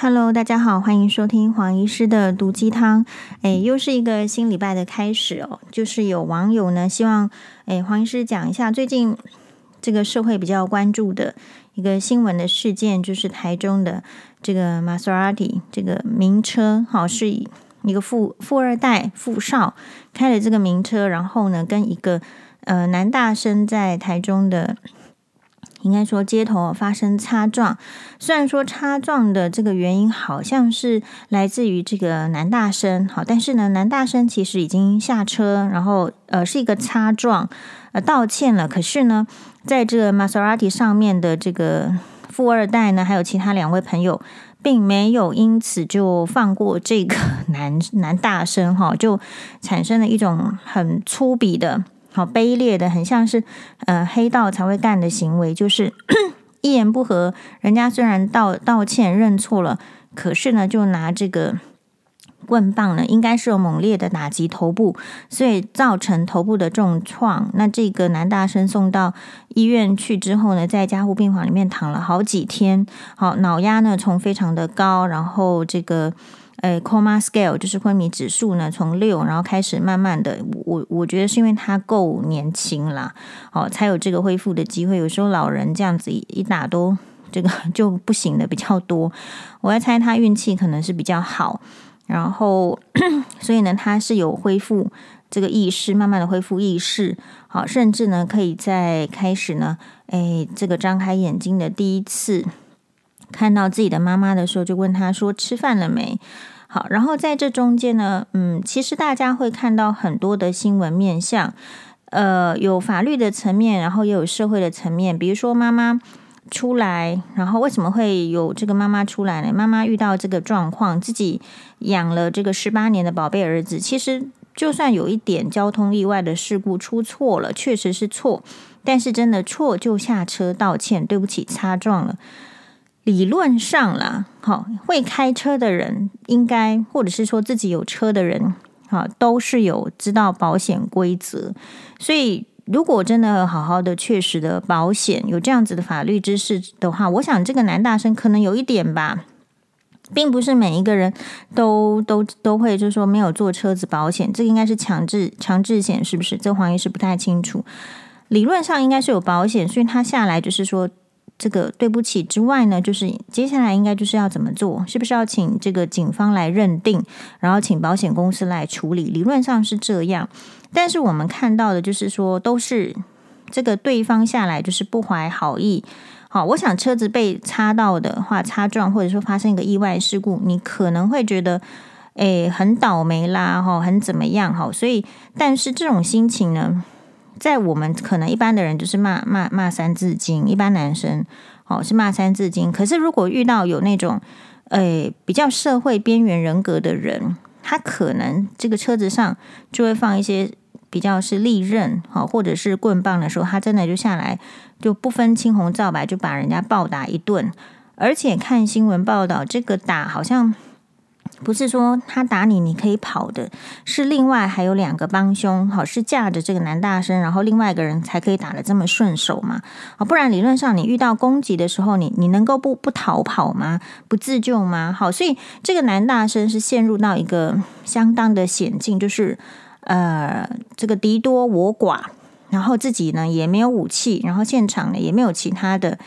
Hello，大家好，欢迎收听黄医师的毒鸡汤。哎，又是一个新礼拜的开始哦。就是有网友呢，希望哎黄医师讲一下最近这个社会比较关注的一个新闻的事件，就是台中的这个玛莎拉蒂这个名车，好，是以一个富富二代富少开了这个名车，然后呢，跟一个呃男大生在台中的。应该说街头发生擦撞，虽然说擦撞的这个原因好像是来自于这个男大生，好，但是呢，男大生其实已经下车，然后呃是一个擦撞，呃道歉了。可是呢，在这个玛莎拉蒂上面的这个富二代呢，还有其他两位朋友，并没有因此就放过这个 男男大生，哈，就产生了一种很粗鄙的。好卑劣的，很像是呃黑道才会干的行为，就是 一言不合，人家虽然道道歉认错了，可是呢，就拿这个棍棒呢，应该是有猛烈的打击头部，所以造成头部的重创。那这个男大生送到医院去之后呢，在加护病房里面躺了好几天，好脑压呢从非常的高，然后这个。呃，coma scale 就是昏迷指数呢，从六，然后开始慢慢的，我我觉得是因为他够年轻啦，哦，才有这个恢复的机会。有时候老人这样子一,打都这个 就不行的比较多。我在猜他运气可能是比较好，然后 所以呢，他是有恢复这个意识，慢慢的恢复意识，好，甚至呢可以在开始呢，哎，这个张开眼睛的第一次。看到自己的妈妈的时候，就问她说：“吃饭了没？”好，然后在这中间呢，嗯，其实大家会看到很多的新闻面向，呃，有法律的层面，然后也有社会的层面。比如说妈妈出来，然后为什么会有这个妈妈出来呢？妈妈遇到这个状况，自己养了这个十八年的宝贝儿子，其实就算有一点交通意外的事故出错了，确实是错，但是真的错就下车道歉，对不起，擦撞了。理论上啦，好，会开车的人应该，或者是说自己有车的人，好，都是有知道保险规则。所以，如果真的好好的、确实的保险，有这样子的法律知识的话，我想这个男大生可能有一点吧，并不是每一个人都都都会，就是说没有做车子保险，这个应该是强制强制险，是不是？这黄医师不太清楚。理论上应该是有保险，所以他下来就是说。这个对不起之外呢，就是接下来应该就是要怎么做？是不是要请这个警方来认定，然后请保险公司来处理？理论上是这样，但是我们看到的就是说，都是这个对方下来就是不怀好意。好，我想车子被擦到的话，擦撞或者说发生一个意外事故，你可能会觉得，诶，很倒霉啦，哈，很怎么样？哈，所以，但是这种心情呢？在我们可能一般的人就是骂骂骂三字经，一般男生哦是骂三字经。可是如果遇到有那种诶比较社会边缘人格的人，他可能这个车子上就会放一些比较是利刃好或者是棍棒的时候，他真的就下来就不分青红皂白就把人家暴打一顿。而且看新闻报道，这个打好像。不是说他打你，你可以跑的，是另外还有两个帮凶，好，是架着这个男大生，然后另外一个人才可以打得这么顺手嘛，好，不然理论上你遇到攻击的时候，你你能够不不逃跑吗？不自救吗？好，所以这个男大生是陷入到一个相当的险境，就是呃，这个敌多我寡，然后自己呢也没有武器，然后现场呢也没有其他的。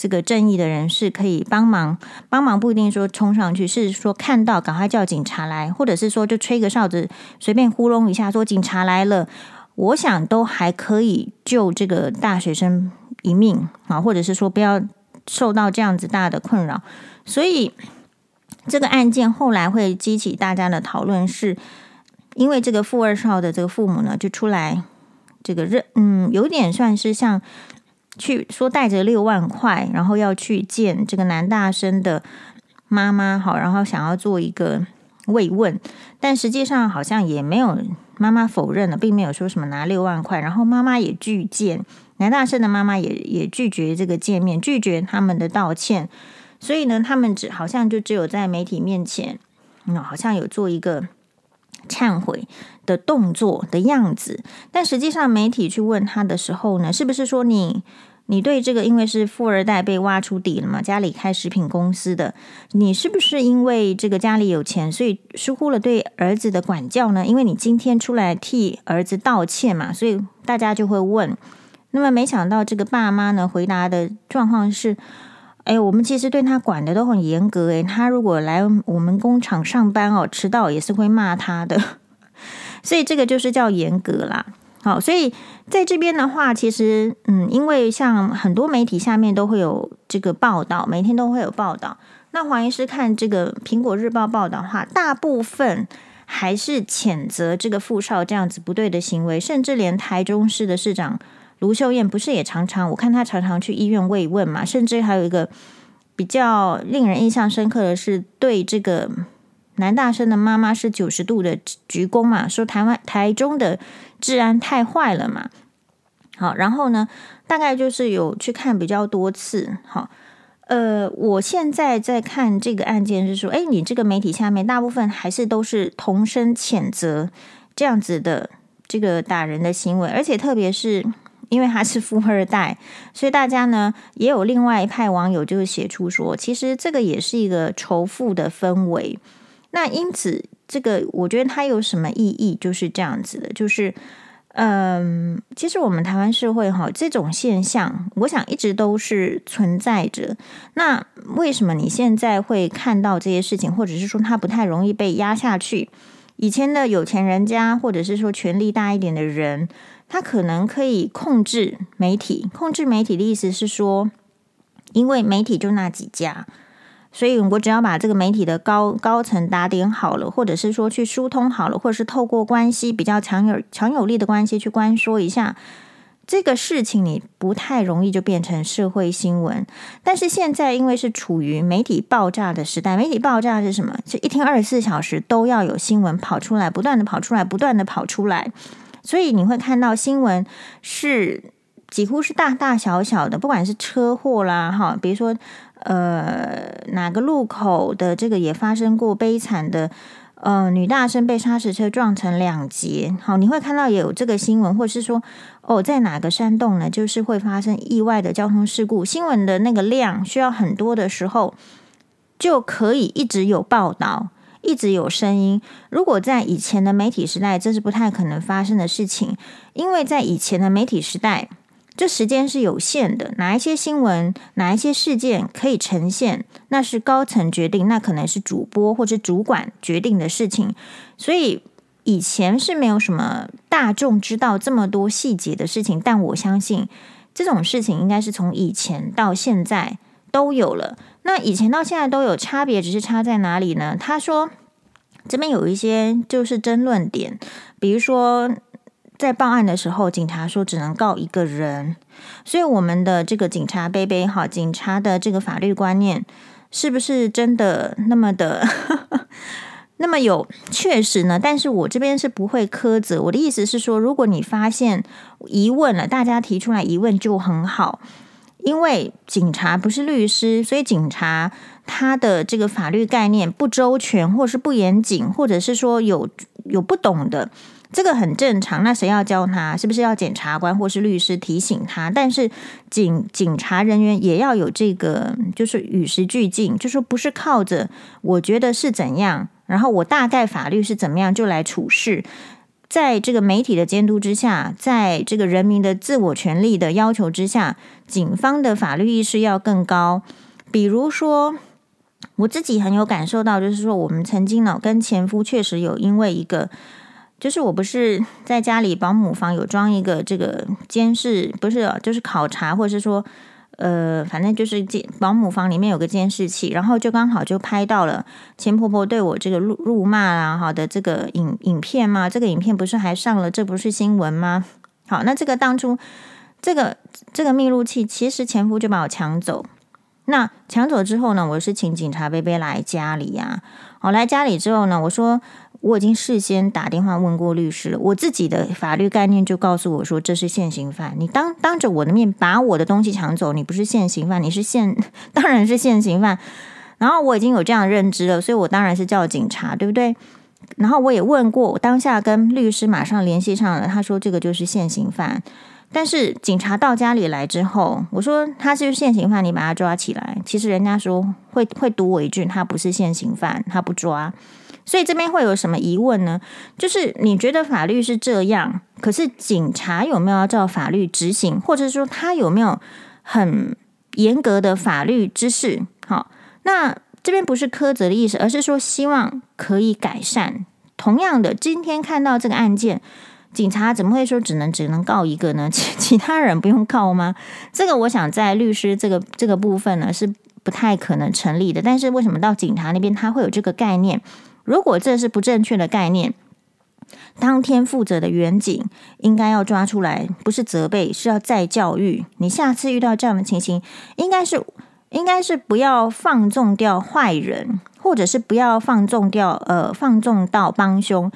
这个正义的人士可以帮忙，帮忙不一定说冲上去，是说看到赶快叫警察来，或者是说就吹个哨子，随便呼隆一下说警察来了，我想都还可以救这个大学生一命啊，或者是说不要受到这样子大的困扰。所以这个案件后来会激起大家的讨论，是因为这个富二少的这个父母呢就出来这个认，嗯，有点算是像。去说带着六万块，然后要去见这个男大生的妈妈，好，然后想要做一个慰问，但实际上好像也没有妈妈否认了，并没有说什么拿六万块，然后妈妈也拒见。男大生的妈妈也也拒绝这个见面，拒绝他们的道歉，所以呢，他们只好像就只有在媒体面前，嗯，好像有做一个。忏悔的动作的样子，但实际上媒体去问他的时候呢，是不是说你你对这个，因为是富二代被挖出底了嘛，家里开食品公司的，你是不是因为这个家里有钱，所以疏忽了对儿子的管教呢？因为你今天出来替儿子道歉嘛，所以大家就会问。那么没想到这个爸妈呢，回答的状况是：哎，我们其实对他管的都很严格，哎，他如果来我们工厂上班哦，迟到也是会骂他的，所以这个就是叫严格啦。好，所以在这边的话，其实，嗯，因为像很多媒体下面都会有这个报道，每天都会有报道。那黄医师看这个《苹果日报》报道的话，大部分还是谴责这个富少这样子不对的行为，甚至连台中市的市长卢秀燕不是也常常，我看他常常去医院慰问嘛，甚至还有一个比较令人印象深刻的是对这个。男大生的妈妈是九十度的鞠躬嘛，说台湾台中的治安太坏了嘛。好，然后呢，大概就是有去看比较多次。好，呃，我现在在看这个案件是说，哎，你这个媒体下面大部分还是都是同声谴责这样子的这个打人的行为，而且特别是因为他是富二代，所以大家呢也有另外一派网友就是写出说，其实这个也是一个仇富的氛围。那因此，这个我觉得它有什么意义？就是这样子的，就是，嗯，其实我们台湾社会哈，这种现象，我想一直都是存在着。那为什么你现在会看到这些事情，或者是说它不太容易被压下去？以前的有钱人家，或者是说权力大一点的人，他可能可以控制媒体。控制媒体的意思是说，因为媒体就那几家。所以，我只要把这个媒体的高高层打点好了，或者是说去疏通好了，或者是透过关系比较强有强有力的关系去关说一下这个事情，你不太容易就变成社会新闻。但是现在，因为是处于媒体爆炸的时代，媒体爆炸是什么？就一天二十四小时都要有新闻跑出来，不断的跑出来，不断的跑出来。所以你会看到新闻是几乎是大大小小的，不管是车祸啦，哈，比如说。呃，哪个路口的这个也发生过悲惨的，呃，女大生被砂石车撞成两截。好，你会看到有这个新闻，或是说，哦，在哪个山洞呢，就是会发生意外的交通事故。新闻的那个量需要很多的时候，就可以一直有报道，一直有声音。如果在以前的媒体时代，这是不太可能发生的事情，因为在以前的媒体时代。这时间是有限的，哪一些新闻、哪一些事件可以呈现，那是高层决定，那可能是主播或者主管决定的事情。所以以前是没有什么大众知道这么多细节的事情，但我相信这种事情应该是从以前到现在都有了。那以前到现在都有差别，只是差在哪里呢？他说这边有一些就是争论点，比如说。在报案的时候，警察说只能告一个人，所以我们的这个警察杯杯哈，警察的这个法律观念是不是真的那么的 那么有确实呢？但是我这边是不会苛责，我的意思是说，如果你发现疑问了，大家提出来疑问就很好，因为警察不是律师，所以警察他的这个法律概念不周全，或是不严谨，或者是说有有不懂的。这个很正常，那谁要教他？是不是要检察官或是律师提醒他？但是警警察人员也要有这个，就是与时俱进，就是不是靠着我觉得是怎样，然后我大概法律是怎么样就来处事。在这个媒体的监督之下，在这个人民的自我权利的要求之下，警方的法律意识要更高。比如说，我自己很有感受到，就是说我们曾经呢跟前夫确实有因为一个。就是我不是在家里保姆房有装一个这个监视，不是就是考察，或者是说，呃，反正就是监保姆房里面有个监视器，然后就刚好就拍到了前婆婆对我这个辱辱骂啊，好的这个影影片嘛，这个影片不是还上了，这不是新闻吗？好，那这个当初这个这个密录器，其实前夫就把我抢走，那抢走之后呢，我是请警察贝贝来家里呀，好，来家里之后呢，我说。我已经事先打电话问过律师了，我自己的法律概念就告诉我说，这是现行犯。你当当着我的面把我的东西抢走，你不是现行犯，你是现 当然是现行犯。然后我已经有这样的认知了，所以我当然是叫警察，对不对？然后我也问过，我当下跟律师马上联系上了，他说这个就是现行犯。但是警察到家里来之后，我说他是现行犯，你把他抓起来。其实人家说会会读我一句，他不是现行犯，他不抓。所以这边会有什么疑问呢？就是你觉得法律是这样，可是警察有没有要照法律执行，或者说他有没有很严格的法律知识？好，那这边不是苛责的意思，而是说希望可以改善。同样的，今天看到这个案件，警察怎么会说只能只能告一个呢？其 其他人不用告吗？这个我想在律师这个这个部分呢是不太可能成立的。但是为什么到警察那边他会有这个概念？如果这是不正确的概念，当天负责的员警应该要抓出来，不是责备，是要再教育。你下次遇到这样的情形，应该是应该是不要放纵掉坏人，或者是不要放纵掉呃放纵到帮凶。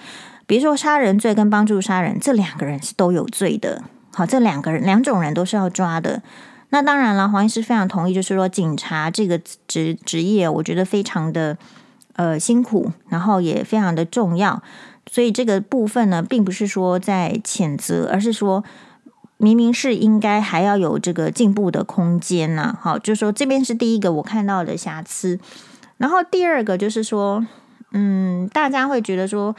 比如说杀人罪跟帮助杀人这两个人是都有罪的。好，这两个人两种人都是要抓的。那当然了，黄医师非常同意，就是说警察这个职职业，我觉得非常的。呃，辛苦，然后也非常的重要，所以这个部分呢，并不是说在谴责，而是说明明是应该还要有这个进步的空间呢。好，就是说这边是第一个我看到的瑕疵，然后第二个就是说，嗯，大家会觉得说，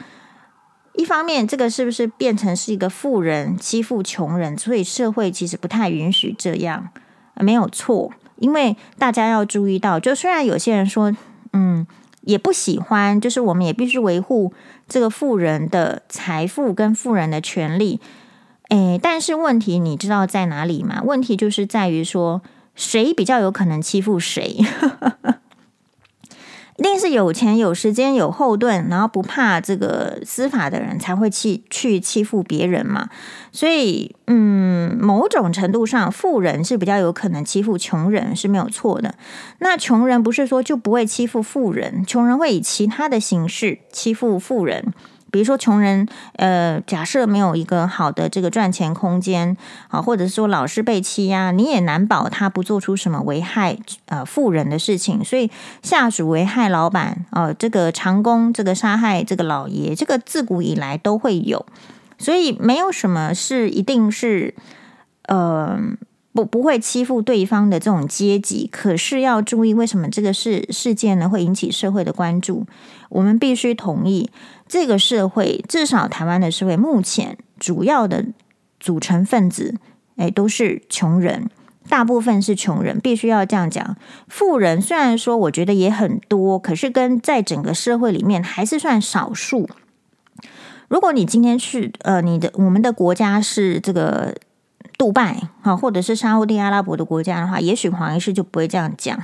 一方面这个是不是变成是一个富人欺负穷人，所以社会其实不太允许这样，没有错，因为大家要注意到，就虽然有些人说，嗯。也不喜欢，就是我们也必须维护这个富人的财富跟富人的权利。诶，但是问题你知道在哪里吗？问题就是在于说，谁比较有可能欺负谁。一定是有钱、有时间、有后盾，然后不怕这个司法的人才会去去欺负别人嘛。所以，嗯，某种程度上，富人是比较有可能欺负穷人是没有错的。那穷人不是说就不会欺负富人，穷人会以其他的形式欺负富人。比如说，穷人，呃，假设没有一个好的这个赚钱空间，啊，或者是说老是被欺压，你也难保他不做出什么危害呃富人的事情。所以下属危害老板，哦，这个长工这个杀害这个老爷，这个自古以来都会有，所以没有什么是一定是，呃。不不会欺负对方的这种阶级，可是要注意为什么这个事事件呢会引起社会的关注？我们必须同意，这个社会至少台湾的社会目前主要的组成分子，诶，都是穷人，大部分是穷人，必须要这样讲。富人虽然说我觉得也很多，可是跟在整个社会里面还是算少数。如果你今天去呃，你的我们的国家是这个。杜拜，哈，或者是沙乌地阿拉伯的国家的话，也许黄医师就不会这样讲。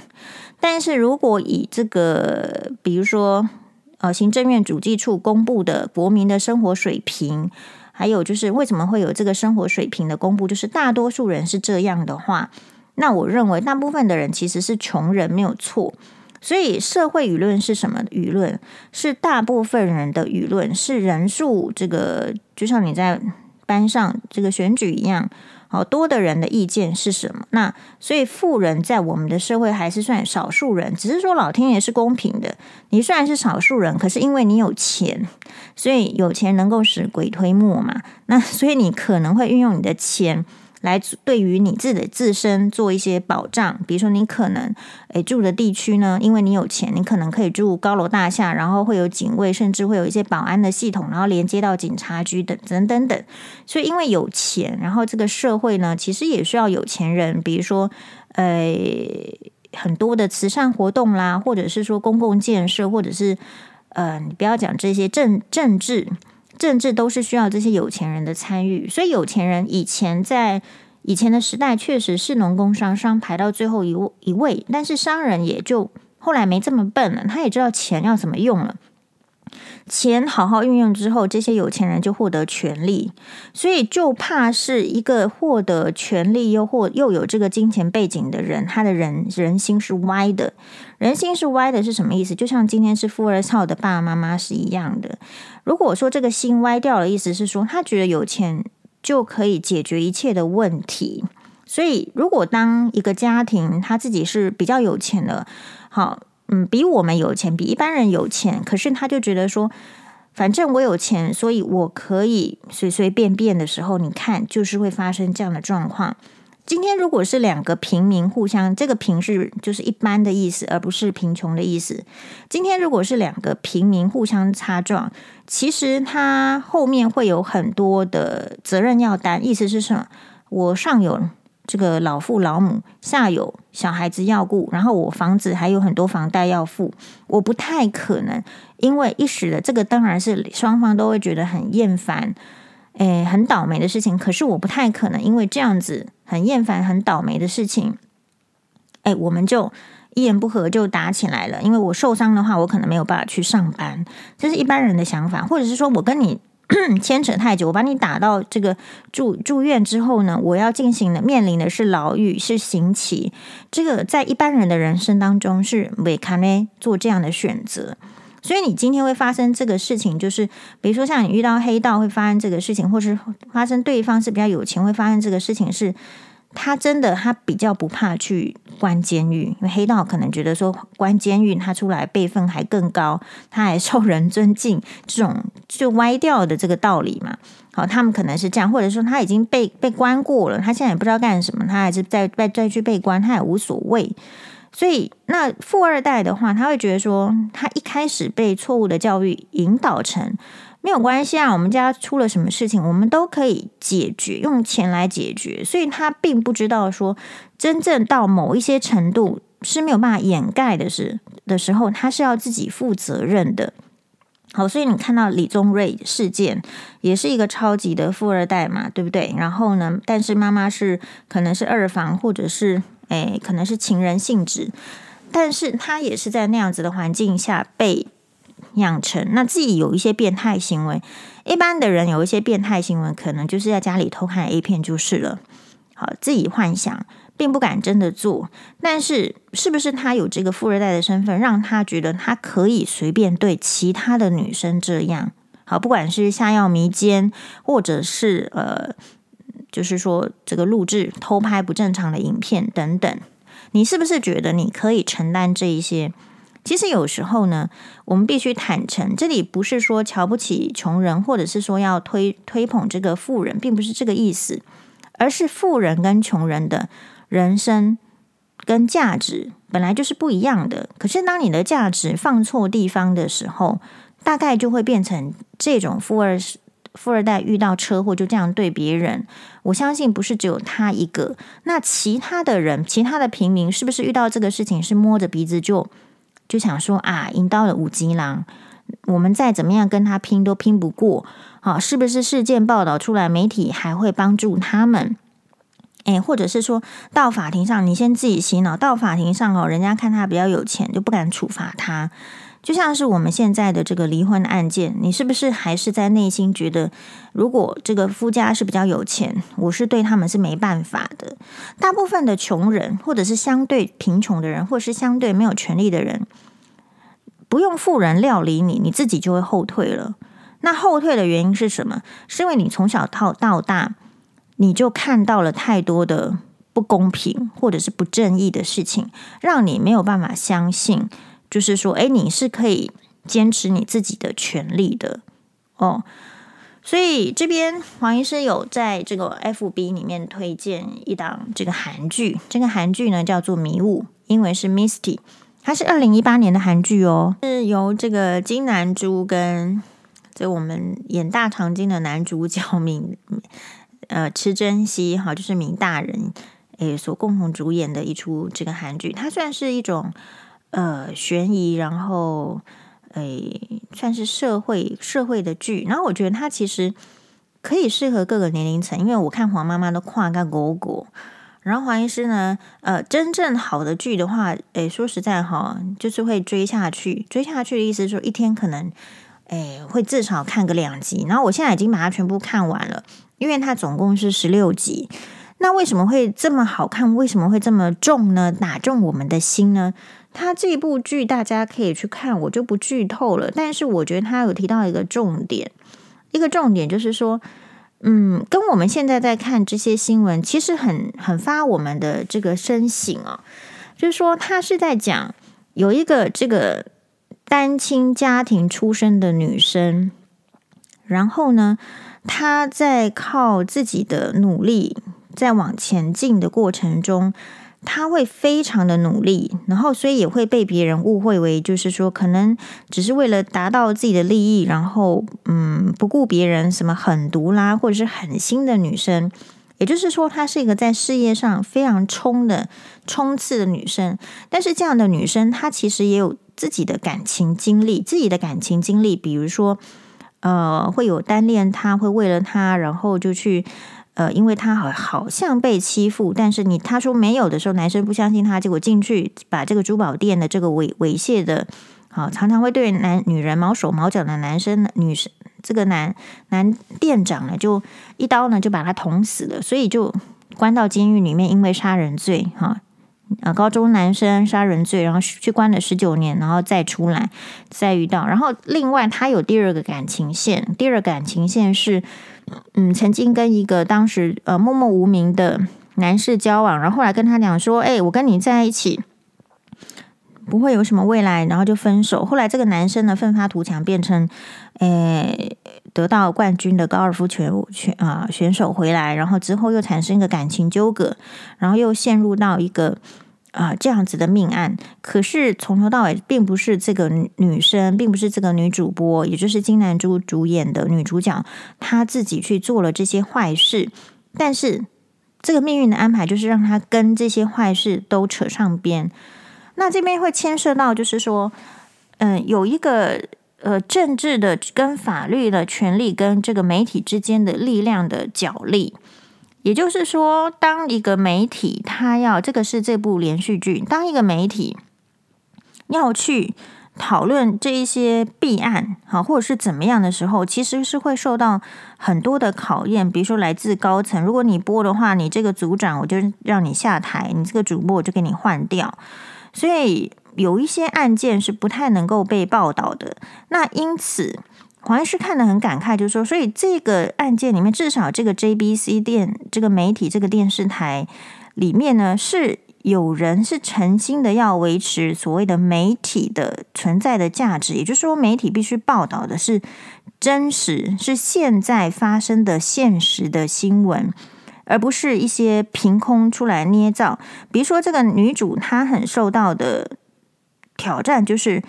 但是如果以这个，比如说，呃，行政院主计处公布的国民的生活水平，还有就是为什么会有这个生活水平的公布，就是大多数人是这样的话，那我认为大部分的人其实是穷人，没有错。所以社会舆论是什么舆论？是大部分人的舆论，是人数这个，就像你在班上这个选举一样。好多的人的意见是什么？那所以富人在我们的社会还是算少数人，只是说老天爷是公平的。你虽然是少数人，可是因为你有钱，所以有钱能够使鬼推磨嘛。那所以你可能会运用你的钱。来对于你自己的自身做一些保障，比如说你可能诶住的地区呢，因为你有钱，你可能可以住高楼大厦，然后会有警卫，甚至会有一些保安的系统，然后连接到警察局等等等等。所以因为有钱，然后这个社会呢，其实也需要有钱人，比如说呃很多的慈善活动啦，或者是说公共建设，或者是呃你不要讲这些政政治。政治都是需要这些有钱人的参与，所以有钱人以前在以前的时代确实是农工商商排到最后一一位，但是商人也就后来没这么笨了，他也知道钱要怎么用了。钱好好运用之后，这些有钱人就获得权力，所以就怕是一个获得权力又或又有这个金钱背景的人，他的人人心是歪的。人心是歪的是什么意思？就像今天是富二少的爸爸妈妈是一样的。如果说这个心歪掉了，意思是说他觉得有钱就可以解决一切的问题。所以，如果当一个家庭他自己是比较有钱的，好。嗯，比我们有钱，比一般人有钱，可是他就觉得说，反正我有钱，所以我可以随随便便的时候，你看就是会发生这样的状况。今天如果是两个平民互相，这个“平”是就是一般的意思，而不是贫穷的意思。今天如果是两个平民互相擦撞，其实他后面会有很多的责任要担。意思是什么？我上有这个老父老母，下有小孩子要顾，然后我房子还有很多房贷要付，我不太可能因为一时的这个，当然是双方都会觉得很厌烦。诶，很倒霉的事情，可是我不太可能因为这样子很厌烦、很倒霉的事情，诶，我们就一言不合就打起来了。因为我受伤的话，我可能没有办法去上班，这是一般人的想法，或者是说我跟你 牵扯太久，我把你打到这个住住院之后呢，我要进行的面临的是牢狱，是刑期。这个在一般人的人生当中是未可能做这样的选择。所以你今天会发生这个事情，就是比如说像你遇到黑道会发生这个事情，或是发生对方是比较有钱会发生这个事情，是他真的他比较不怕去关监狱，因为黑道可能觉得说关监狱他出来辈分还更高，他还受人尊敬，这种 就歪掉的这个道理嘛。好，他们可能是这样，或者说他已经被被关过了，他现在也不知道干什么，他还是再再再去被关，他也无所谓。所以，那富二代的话，他会觉得说，他一开始被错误的教育引导成没有关系啊，我们家出了什么事情，我们都可以解决，用钱来解决。所以他并不知道说，真正到某一些程度是没有办法掩盖的是的时候，他是要自己负责任的。好，所以你看到李宗瑞事件，也是一个超级的富二代嘛，对不对？然后呢，但是妈妈是可能是二房，或者是。诶，可能是情人性质，但是他也是在那样子的环境下被养成，那自己有一些变态行为。一般的人有一些变态行为，可能就是在家里偷看 A 片就是了。好，自己幻想，并不敢真的做。但是，是不是他有这个富二代的身份，让他觉得他可以随便对其他的女生这样？好，不管是下药迷奸，或者是呃。就是说，这个录制、偷拍不正常的影片等等，你是不是觉得你可以承担这一些？其实有时候呢，我们必须坦诚，这里不是说瞧不起穷人，或者是说要推推捧这个富人，并不是这个意思，而是富人跟穷人的人生跟价值本来就是不一样的。可是当你的价值放错地方的时候，大概就会变成这种富二。富二代遇到车祸就这样对别人，我相信不是只有他一个。那其他的人，其他的平民，是不是遇到这个事情是摸着鼻子就就想说啊，引到了五级狼，我们再怎么样跟他拼都拼不过？好，是不是事件报道出来，媒体还会帮助他们？诶，或者是说到法庭上，你先自己洗脑，到法庭上哦，人家看他比较有钱，就不敢处罚他。就像是我们现在的这个离婚案件，你是不是还是在内心觉得，如果这个夫家是比较有钱，我是对他们是没办法的。大部分的穷人，或者是相对贫穷的人，或者是相对没有权利的人，不用富人料理你，你自己就会后退了。那后退的原因是什么？是因为你从小到到大，你就看到了太多的不公平或者是不正义的事情，让你没有办法相信。就是说，哎，你是可以坚持你自己的权利的哦。所以这边黄医师有在这个 FB 里面推荐一档这个韩剧，这个韩剧呢叫做《迷雾》，英文是 Misty，它是二零一八年的韩剧哦，是由这个金南珠跟这我们演大长今的男主角明呃池珍熙哈，就是明大人诶所共同主演的一出这个韩剧，它算是一种。呃，悬疑，然后诶，算是社会社会的剧。然后我觉得它其实可以适合各个年龄层，因为我看黄妈妈都跨个狗狗。然后黄医师呢，呃，真正好的剧的话，诶，说实在哈，就是会追下去。追下去的意思是说，一天可能诶会至少看个两集。然后我现在已经把它全部看完了，因为它总共是十六集。那为什么会这么好看？为什么会这么重呢？打中我们的心呢？他这部剧大家可以去看，我就不剧透了。但是我觉得他有提到一个重点，一个重点就是说，嗯，跟我们现在在看这些新闻，其实很很发我们的这个身省啊。就是说，他是在讲有一个这个单亲家庭出身的女生，然后呢，他在靠自己的努力在往前进的过程中，他会非常的努力，然后所以也会被别人误会为就是说可能只是为了达到自己的利益，然后嗯不顾别人什么狠毒啦，或者是狠心的女生。也就是说，她是一个在事业上非常冲的冲刺的女生。但是这样的女生，她其实也有自己的感情经历，自己的感情经历，比如说。呃，会有单恋，他会为了他，然后就去，呃，因为他好好像被欺负，但是你他说没有的时候，男生不相信他，结果进去把这个珠宝店的这个猥猥亵的，好常常会对男女人毛手毛脚的男生女生，这个男男店长呢，就一刀呢就把他捅死了，所以就关到监狱里面，因为杀人罪，哈。啊，高中男生杀人罪，然后去关了十九年，然后再出来，再遇到。然后另外他有第二个感情线，第二个感情线是，嗯，曾经跟一个当时呃默默无名的男士交往，然后后来跟他讲说，哎，我跟你在一起不会有什么未来，然后就分手。后来这个男生呢奋发图强，变成，诶，得到冠军的高尔夫球选啊选手回来，然后之后又产生一个感情纠葛，然后又陷入到一个。啊，这样子的命案，可是从头到尾并不是这个女生，并不是这个女主播，也就是金南珠主演的女主角，她自己去做了这些坏事。但是这个命运的安排，就是让她跟这些坏事都扯上边。那这边会牵涉到，就是说，嗯，有一个呃政治的跟法律的权利跟这个媒体之间的力量的角力。也就是说，当一个媒体，他要这个是这部连续剧，当一个媒体要去讨论这一些弊案，好，或者是怎么样的时候，其实是会受到很多的考验。比如说来自高层，如果你播的话，你这个组长我就让你下台，你这个主播我就给你换掉。所以有一些案件是不太能够被报道的。那因此。黄医师看得很感慨，就是说，所以这个案件里面，至少这个 JBC 电这个媒体这个电视台里面呢，是有人是诚心的要维持所谓的媒体的存在的价值，也就是说，媒体必须报道的是真实，是现在发生的现实的新闻，而不是一些凭空出来捏造。比如说，这个女主她很受到的挑战就是。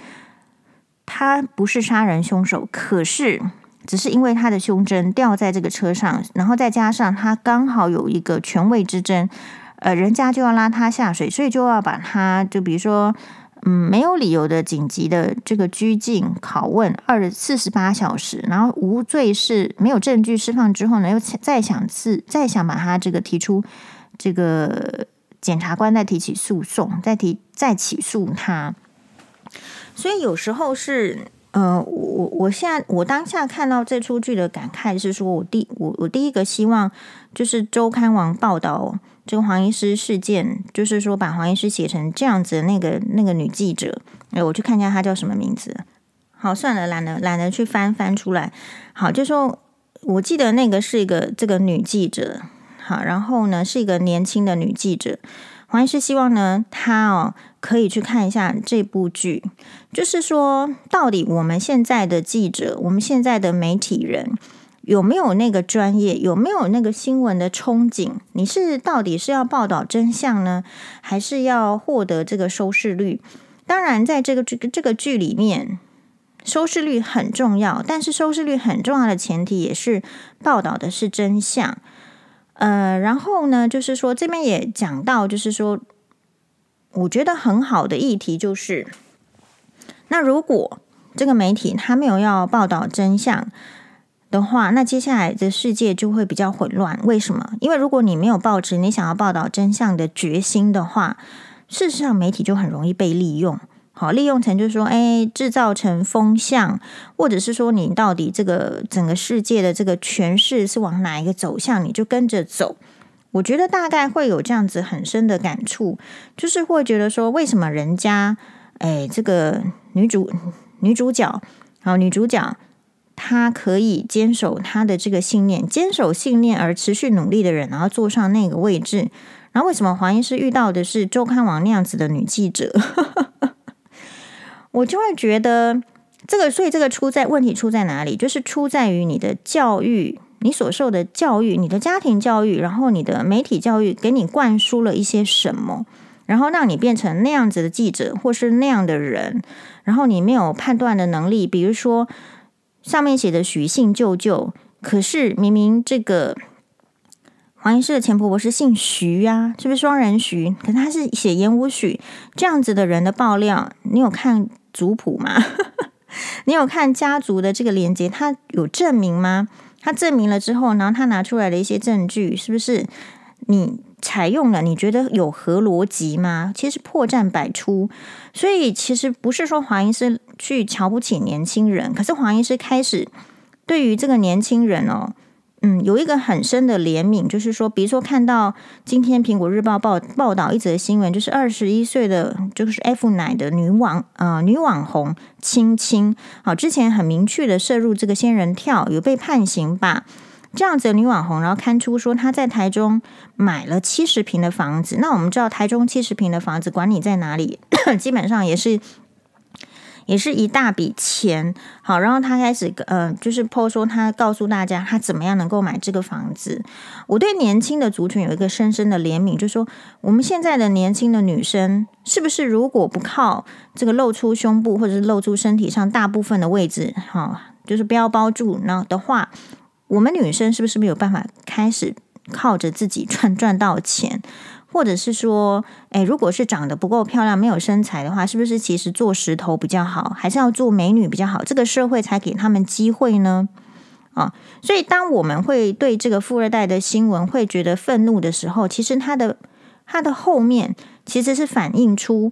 他不是杀人凶手，可是只是因为他的胸针掉在这个车上，然后再加上他刚好有一个权位之争，呃，人家就要拉他下水，所以就要把他，就比如说，嗯，没有理由的紧急的这个拘禁、拷问二四十八小时，然后无罪是没有证据释放之后呢，又再想次再想把他这个提出这个检察官再提起诉讼，再提再起诉他。所以有时候是，呃，我我我现在我当下看到这出剧的感慨是说，我第我我第一个希望就是周刊王报道这个黄医师事件，就是说把黄医师写成这样子的那个那个女记者，哎，我去看一下她叫什么名字。好，算了，懒得懒得去翻翻出来。好，就说我记得那个是一个这个女记者，好，然后呢是一个年轻的女记者。黄医师希望呢，她哦。可以去看一下这部剧，就是说，到底我们现在的记者，我们现在的媒体人有没有那个专业，有没有那个新闻的憧憬？你是到底是要报道真相呢，还是要获得这个收视率？当然，在这个这个这个剧里面，收视率很重要，但是收视率很重要的前提也是报道的是真相。呃，然后呢，就是说这边也讲到，就是说。我觉得很好的议题就是，那如果这个媒体他没有要报道真相的话，那接下来的世界就会比较混乱。为什么？因为如果你没有抱持你想要报道真相的决心的话，事实上媒体就很容易被利用。好，利用成就是说，哎，制造成风向，或者是说你到底这个整个世界的这个诠释是往哪一个走向，你就跟着走。我觉得大概会有这样子很深的感触，就是会觉得说，为什么人家，哎，这个女主女主角，好，女主角她可以坚守她的这个信念，坚守信念而持续努力的人，然后坐上那个位置，然后为什么黄医师遇到的是周刊网那样子的女记者？我就会觉得，这个，所以这个出在问题出在哪里？就是出在于你的教育，你所受的教育，你的家庭教育，然后你的媒体教育，给你灌输了一些什么，然后让你变成那样子的记者，或是那样的人，然后你没有判断的能力。比如说上面写的许姓舅舅，可是明明这个黄医师的前婆婆是姓徐啊，是不是双人徐？可他是写言无许这样子的人的爆料，你有看族谱吗？你有看家族的这个连接，他有证明吗？他证明了之后，然后他拿出来的一些证据，是不是你采用了？你觉得有何逻辑吗？其实破绽百出，所以其实不是说华医师去瞧不起年轻人，可是华医师开始对于这个年轻人哦。嗯，有一个很深的怜悯，就是说，比如说看到今天《苹果日报》报报道一则新闻，就是二十一岁的就是 F 奶的女网呃女网红青青，好，之前很明确的涉入这个仙人跳，有被判刑吧？这样子的女网红，然后刊出说她在台中买了七十平的房子，那我们知道台中七十平的房子，管你在哪里，基本上也是。也是一大笔钱，好，然后他开始呃，就是 po 说他告诉大家他怎么样能够买这个房子。我对年轻的族群有一个深深的怜悯，就是说我们现在的年轻的女生是不是如果不靠这个露出胸部或者是露出身体上大部分的位置，哈，就是不要包住那的话，我们女生是不是没有办法开始靠着自己赚赚到钱？或者是说，诶，如果是长得不够漂亮、没有身材的话，是不是其实做石头比较好，还是要做美女比较好？这个社会才给他们机会呢？啊，所以当我们会对这个富二代的新闻会觉得愤怒的时候，其实他的他的后面其实是反映出，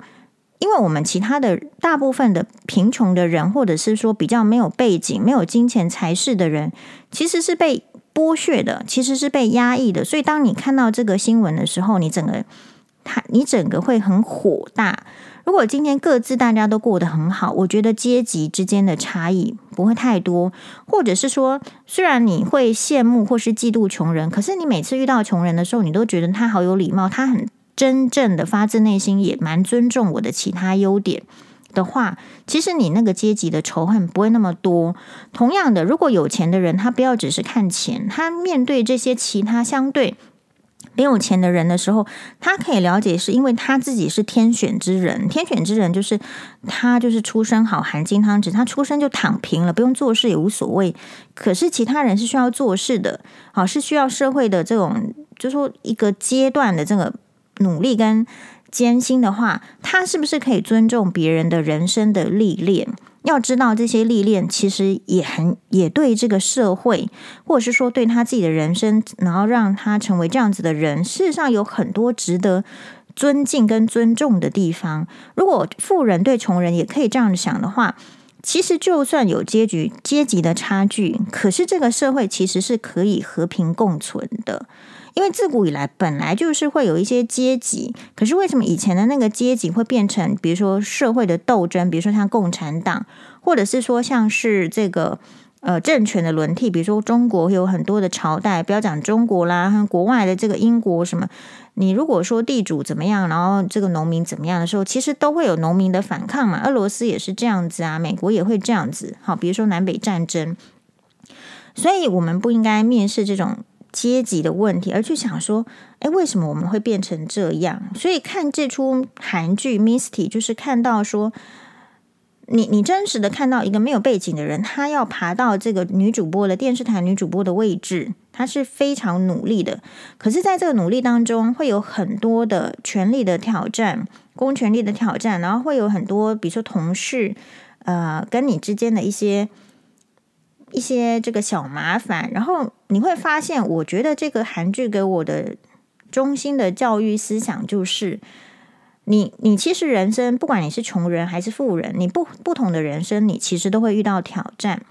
因为我们其他的大部分的贫穷的人，或者是说比较没有背景、没有金钱才势的人，其实是被。剥削的其实是被压抑的，所以当你看到这个新闻的时候，你整个他你整个会很火大。如果今天各自大家都过得很好，我觉得阶级之间的差异不会太多，或者是说，虽然你会羡慕或是嫉妒穷人，可是你每次遇到穷人的时候，你都觉得他好有礼貌，他很真正的发自内心也蛮尊重我的其他优点。的话，其实你那个阶级的仇恨不会那么多。同样的，如果有钱的人，他不要只是看钱，他面对这些其他相对没有钱的人的时候，他可以了解，是因为他自己是天选之人。天选之人就是他，就是出生好含金汤匙，他出生就躺平了，不用做事也无所谓。可是其他人是需要做事的，好，是需要社会的这种，就说一个阶段的这个努力跟。艰辛的话，他是不是可以尊重别人的人生的历练？要知道这些历练其实也很也对这个社会，或者是说对他自己的人生，然后让他成为这样子的人，事实上有很多值得尊敬跟尊重的地方。如果富人对穷人也可以这样想的话，其实就算有阶级阶级的差距，可是这个社会其实是可以和平共存的。因为自古以来本来就是会有一些阶级，可是为什么以前的那个阶级会变成，比如说社会的斗争，比如说像共产党，或者是说像是这个呃政权的轮替，比如说中国有很多的朝代，不要讲中国啦，和国外的这个英国什么，你如果说地主怎么样，然后这个农民怎么样的时候，其实都会有农民的反抗嘛。俄罗斯也是这样子啊，美国也会这样子。好，比如说南北战争，所以我们不应该蔑视这种。阶级的问题，而去想说，诶，为什么我们会变成这样？所以看这出韩剧《Misty》，就是看到说，你你真实的看到一个没有背景的人，他要爬到这个女主播的电视台女主播的位置，他是非常努力的。可是，在这个努力当中，会有很多的权力的挑战，公权力的挑战，然后会有很多，比如说同事，呃，跟你之间的一些。一些这个小麻烦，然后你会发现，我觉得这个韩剧给我的中心的教育思想就是，你你其实人生不管你是穷人还是富人，你不不同的人生，你其实都会遇到挑战。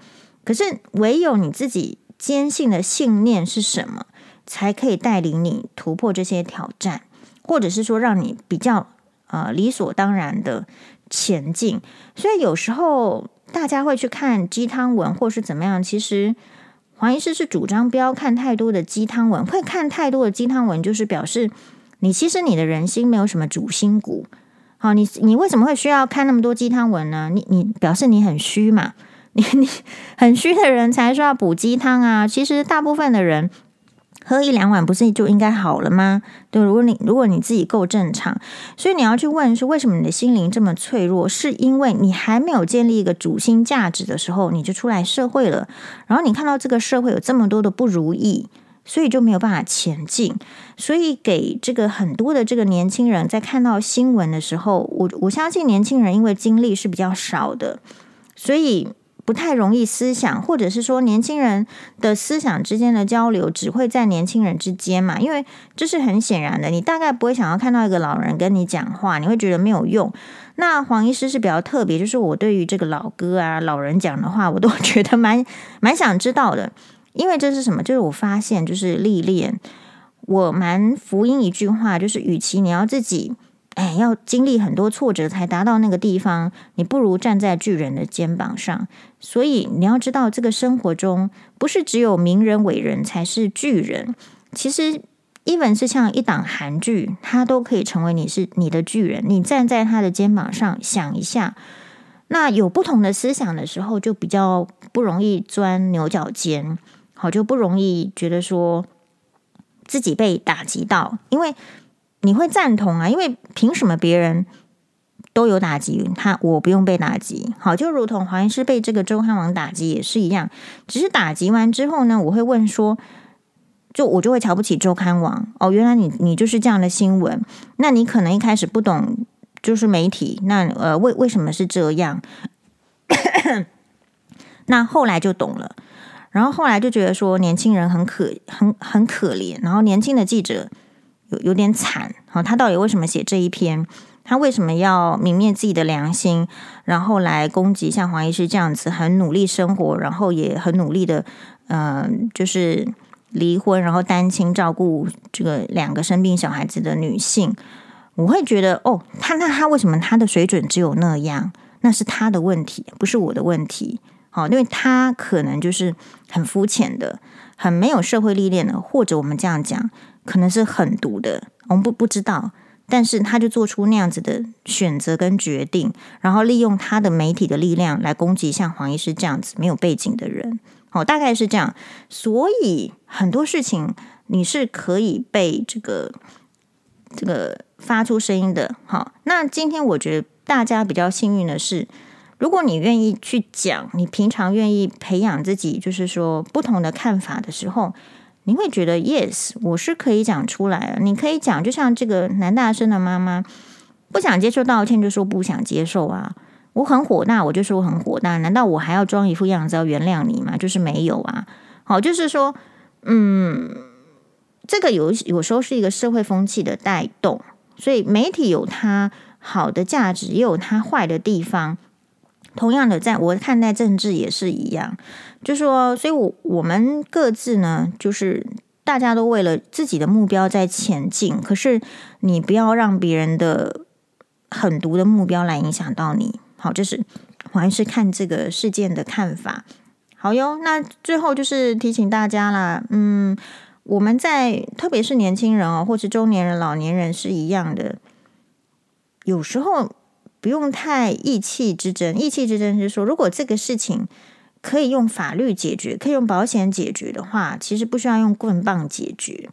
可是唯有你自己坚信的信念是什么，才可以带领你突破这些挑战，或者是说让你比较呃理所当然的前进。所以有时候。大家会去看鸡汤文，或是怎么样？其实黄医师是主张不要看太多的鸡汤文。会看太多的鸡汤文，就是表示你其实你的人心没有什么主心骨好，你你为什么会需要看那么多鸡汤文呢？你你表示你很虚嘛？你你很虚的人才说要补鸡汤啊。其实大部分的人。喝一两碗不是就应该好了吗？对，如果你如果你自己够正常，所以你要去问是为什么你的心灵这么脆弱？是因为你还没有建立一个主心价值的时候，你就出来社会了，然后你看到这个社会有这么多的不如意，所以就没有办法前进。所以给这个很多的这个年轻人在看到新闻的时候，我我相信年轻人因为经历是比较少的，所以。不太容易思想，或者是说年轻人的思想之间的交流只会在年轻人之间嘛？因为这是很显然的，你大概不会想要看到一个老人跟你讲话，你会觉得没有用。那黄医师是比较特别，就是我对于这个老哥啊、老人讲的话，我都 觉得蛮蛮想知道的，因为这是什么？就是我发现，就是历练，我蛮福音一句话，就是与其你要自己。哎，要经历很多挫折才达到那个地方，你不如站在巨人的肩膀上。所以你要知道，这个生活中不是只有名人伟人才是巨人。其实，even 是像一档韩剧，他都可以成为你是你的巨人。你站在他的肩膀上想一下，那有不同的思想的时候，就比较不容易钻牛角尖，好，就不容易觉得说自己被打击到，因为。你会赞同啊？因为凭什么别人都有打击，他我不用被打击？好，就如同黄医师被这个周刊网打击也是一样，只是打击完之后呢，我会问说，就我就会瞧不起周刊网哦，原来你你就是这样的新闻，那你可能一开始不懂就是媒体，那呃为为什么是这样？那后来就懂了，然后后来就觉得说年轻人很可很很可怜，然后年轻的记者。有有点惨，好，他到底为什么写这一篇？他为什么要泯灭自己的良心，然后来攻击像黄医师这样子很努力生活，然后也很努力的，嗯、就是离婚，然后单亲照顾这个两个生病小孩子的女性？我会觉得，哦，他那他为什么他的水准只有那样？那是他的问题，不是我的问题。好，因为他可能就是很肤浅的，很没有社会历练的，或者我们这样讲。可能是狠毒的，我们不不知道，但是他就做出那样子的选择跟决定，然后利用他的媒体的力量来攻击像黄医师这样子没有背景的人，好，大概是这样。所以很多事情你是可以被这个这个发出声音的。好，那今天我觉得大家比较幸运的是，如果你愿意去讲，你平常愿意培养自己，就是说不同的看法的时候。你会觉得 yes，我是可以讲出来的。你可以讲，就像这个男大生的妈妈不想接受道歉，就说不想接受啊。我很火大，我就说我很火大。难道我还要装一副样子要原谅你吗？就是没有啊。好，就是说，嗯，这个有有时候是一个社会风气的带动，所以媒体有它好的价值，也有它坏的地方。同样的，在我看待政治也是一样，就说，所以我我们各自呢，就是大家都为了自己的目标在前进。可是你不要让别人的狠毒的目标来影响到你。好，这是还是看这个事件的看法。好哟，那最后就是提醒大家啦，嗯，我们在特别是年轻人哦，或是中年人、老年人是一样的，有时候。不用太意气之争，意气之争是说，如果这个事情可以用法律解决，可以用保险解决的话，其实不需要用棍棒解决。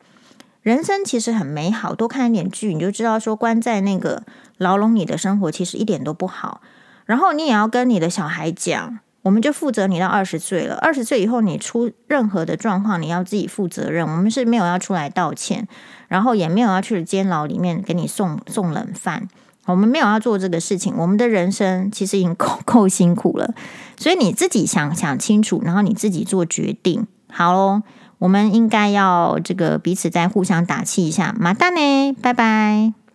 人生其实很美好，多看一点剧，你就知道说，关在那个牢笼里的生活其实一点都不好。然后你也要跟你的小孩讲，我们就负责你到二十岁了，二十岁以后你出任何的状况，你要自己负责任。我们是没有要出来道歉，然后也没有要去监牢里面给你送送冷饭。我们没有要做这个事情，我们的人生其实已经够够辛苦了，所以你自己想想清楚，然后你自己做决定。好喽，我们应该要这个彼此再互相打气一下。马蛋呢，拜拜。